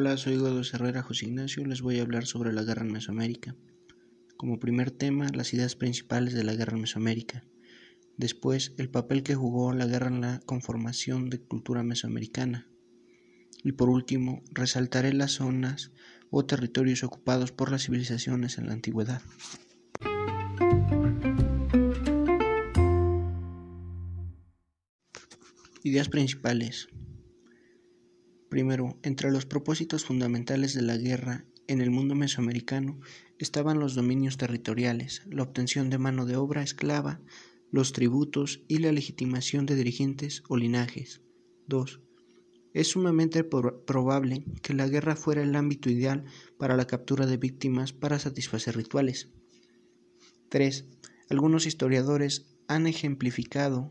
Hola, soy Eduardo Herrera José Ignacio. Les voy a hablar sobre la guerra en Mesoamérica. Como primer tema, las ideas principales de la guerra en Mesoamérica. Después, el papel que jugó la guerra en la conformación de cultura mesoamericana. Y por último, resaltaré las zonas o territorios ocupados por las civilizaciones en la antigüedad. Ideas principales. Primero, entre los propósitos fundamentales de la guerra en el mundo mesoamericano estaban los dominios territoriales, la obtención de mano de obra esclava, los tributos y la legitimación de dirigentes o linajes. 2. Es sumamente probable que la guerra fuera el ámbito ideal para la captura de víctimas para satisfacer rituales. 3. Algunos historiadores han ejemplificado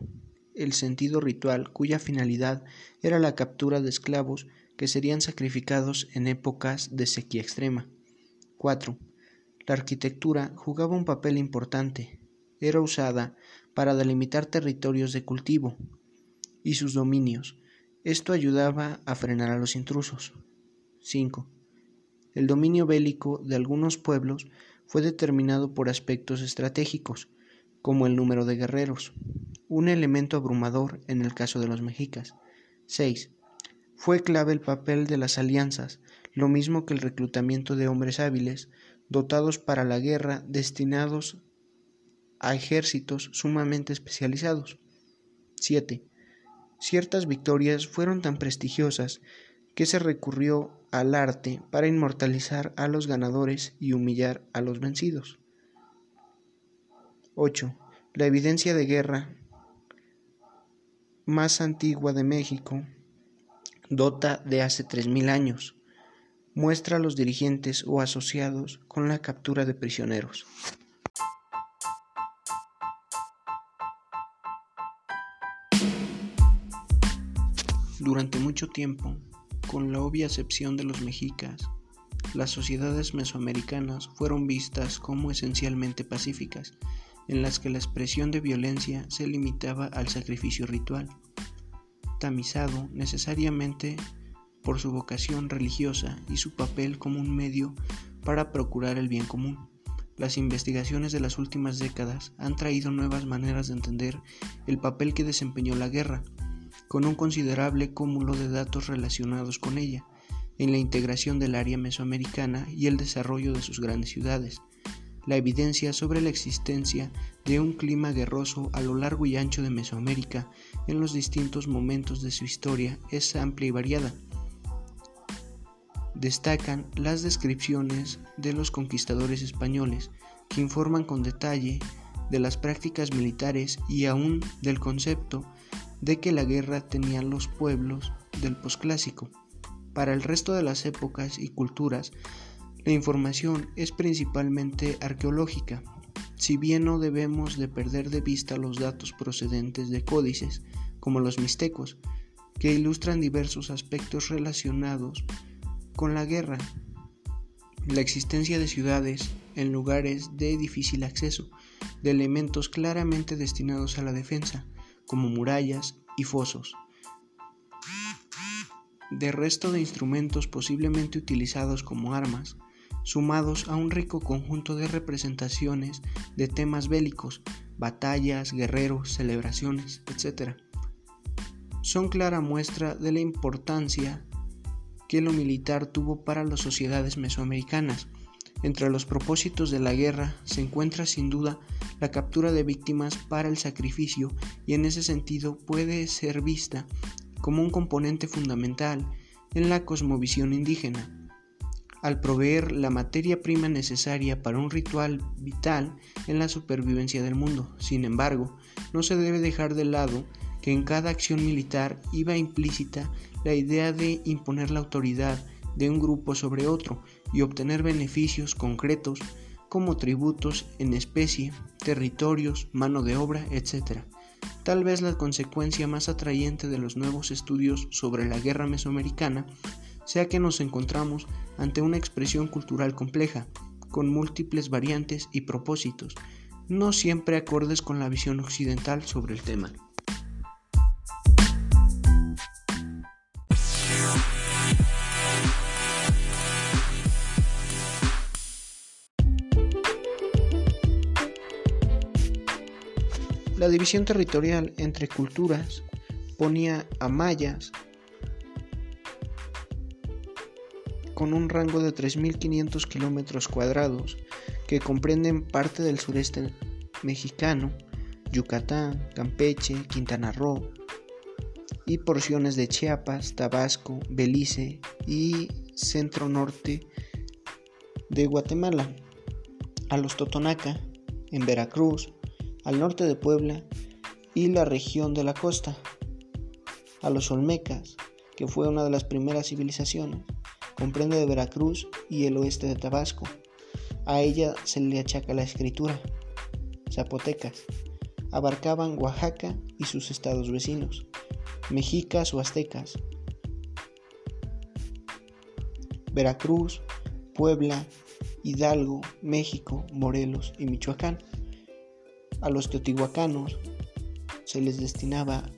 el sentido ritual cuya finalidad era la captura de esclavos que serían sacrificados en épocas de sequía extrema. 4. La arquitectura jugaba un papel importante. Era usada para delimitar territorios de cultivo y sus dominios. Esto ayudaba a frenar a los intrusos. 5. El dominio bélico de algunos pueblos fue determinado por aspectos estratégicos, como el número de guerreros, un elemento abrumador en el caso de los mexicas. 6. Fue clave el papel de las alianzas, lo mismo que el reclutamiento de hombres hábiles, dotados para la guerra, destinados a ejércitos sumamente especializados. 7. Ciertas victorias fueron tan prestigiosas que se recurrió al arte para inmortalizar a los ganadores y humillar a los vencidos. 8. La evidencia de guerra más antigua de México dota de hace 3.000 años. Muestra a los dirigentes o asociados con la captura de prisioneros. Durante mucho tiempo, con la obvia excepción de los mexicas, las sociedades mesoamericanas fueron vistas como esencialmente pacíficas en las que la expresión de violencia se limitaba al sacrificio ritual, tamizado necesariamente por su vocación religiosa y su papel como un medio para procurar el bien común. Las investigaciones de las últimas décadas han traído nuevas maneras de entender el papel que desempeñó la guerra, con un considerable cúmulo de datos relacionados con ella, en la integración del área mesoamericana y el desarrollo de sus grandes ciudades, la evidencia sobre la existencia de un clima guerroso a lo largo y ancho de Mesoamérica en los distintos momentos de su historia es amplia y variada. Destacan las descripciones de los conquistadores españoles, que informan con detalle de las prácticas militares y aún del concepto de que la guerra tenían los pueblos del posclásico. Para el resto de las épocas y culturas, la información es principalmente arqueológica, si bien no debemos de perder de vista los datos procedentes de códices, como los mixtecos, que ilustran diversos aspectos relacionados con la guerra, la existencia de ciudades en lugares de difícil acceso, de elementos claramente destinados a la defensa, como murallas y fosos, de resto de instrumentos posiblemente utilizados como armas, sumados a un rico conjunto de representaciones de temas bélicos, batallas, guerreros, celebraciones, etc. Son clara muestra de la importancia que lo militar tuvo para las sociedades mesoamericanas. Entre los propósitos de la guerra se encuentra sin duda la captura de víctimas para el sacrificio y en ese sentido puede ser vista como un componente fundamental en la cosmovisión indígena al proveer la materia prima necesaria para un ritual vital en la supervivencia del mundo. Sin embargo, no se debe dejar de lado que en cada acción militar iba implícita la idea de imponer la autoridad de un grupo sobre otro y obtener beneficios concretos como tributos en especie, territorios, mano de obra, etc. Tal vez la consecuencia más atrayente de los nuevos estudios sobre la guerra mesoamericana sea que nos encontramos ante una expresión cultural compleja, con múltiples variantes y propósitos, no siempre acordes con la visión occidental sobre el tema. La división territorial entre culturas ponía a mayas, con un rango de 3.500 kilómetros cuadrados que comprenden parte del sureste mexicano, Yucatán, Campeche, Quintana Roo y porciones de Chiapas, Tabasco, Belice y centro norte de Guatemala, a los Totonaca, en Veracruz, al norte de Puebla y la región de la costa, a los Olmecas, que fue una de las primeras civilizaciones, comprende de Veracruz y el oeste de Tabasco. A ella se le achaca la escritura. Zapotecas abarcaban Oaxaca y sus estados vecinos, mexicas o aztecas. Veracruz, Puebla, Hidalgo, México, Morelos y Michoacán. A los teotihuacanos se les destinaba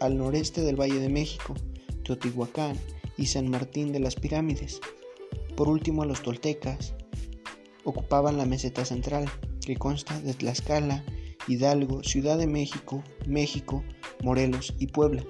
al noreste del Valle de México, Teotihuacán y San Martín de las Pirámides. Por último, los toltecas ocupaban la meseta central, que consta de Tlaxcala, Hidalgo, Ciudad de México, México, Morelos y Puebla.